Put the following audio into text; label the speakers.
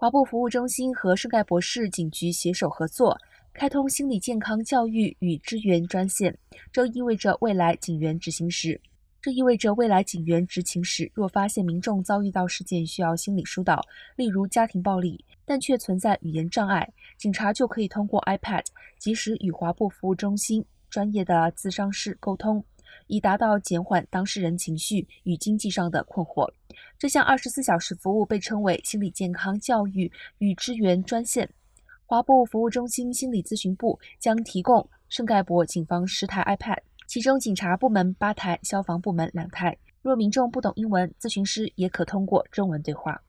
Speaker 1: 华埠服务中心和圣盖博士警局携手合作，开通心理健康教育与支援专线。这意味着未来警员执行时，这意味着未来警员执勤时，若发现民众遭遇到事件需要心理疏导，例如家庭暴力，但却存在语言障碍，警察就可以通过 iPad 及时与华埠服务中心专业的咨商师沟通。以达到减缓当事人情绪与经济上的困惑。这项二十四小时服务被称为心理健康教育与支援专线。华埠服务中心心理咨询部将提供圣盖博警方十台 iPad，其中警察部门八台，消防部门两台。若民众不懂英文，咨询师也可通过中文对话。